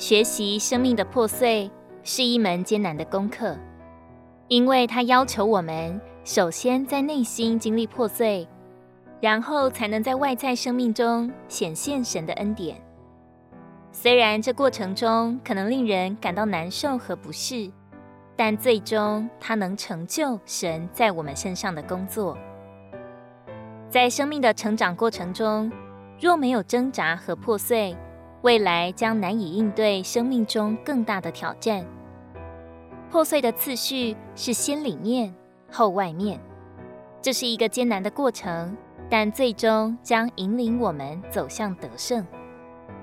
学习生命的破碎是一门艰难的功课，因为它要求我们首先在内心经历破碎，然后才能在外在生命中显现神的恩典。虽然这过程中可能令人感到难受和不适，但最终它能成就神在我们身上的工作。在生命的成长过程中，若没有挣扎和破碎，未来将难以应对生命中更大的挑战。破碎的次序是先里面后外面，这是一个艰难的过程，但最终将引领我们走向得胜。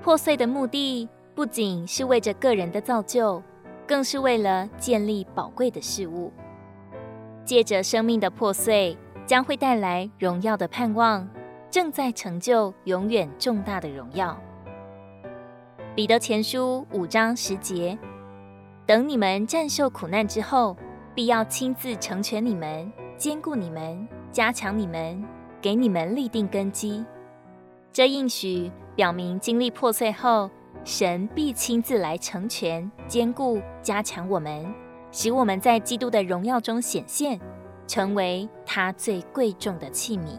破碎的目的不仅是为着个人的造就，更是为了建立宝贵的事物。借着生命的破碎，将会带来荣耀的盼望，正在成就永远重大的荣耀。彼得前书五章十节：等你们战胜苦难之后，必要亲自成全你们，坚固你们，加强你们，给你们立定根基。这应许表明，经历破碎后，神必亲自来成全、坚固、加强我们，使我们在基督的荣耀中显现，成为他最贵重的器皿。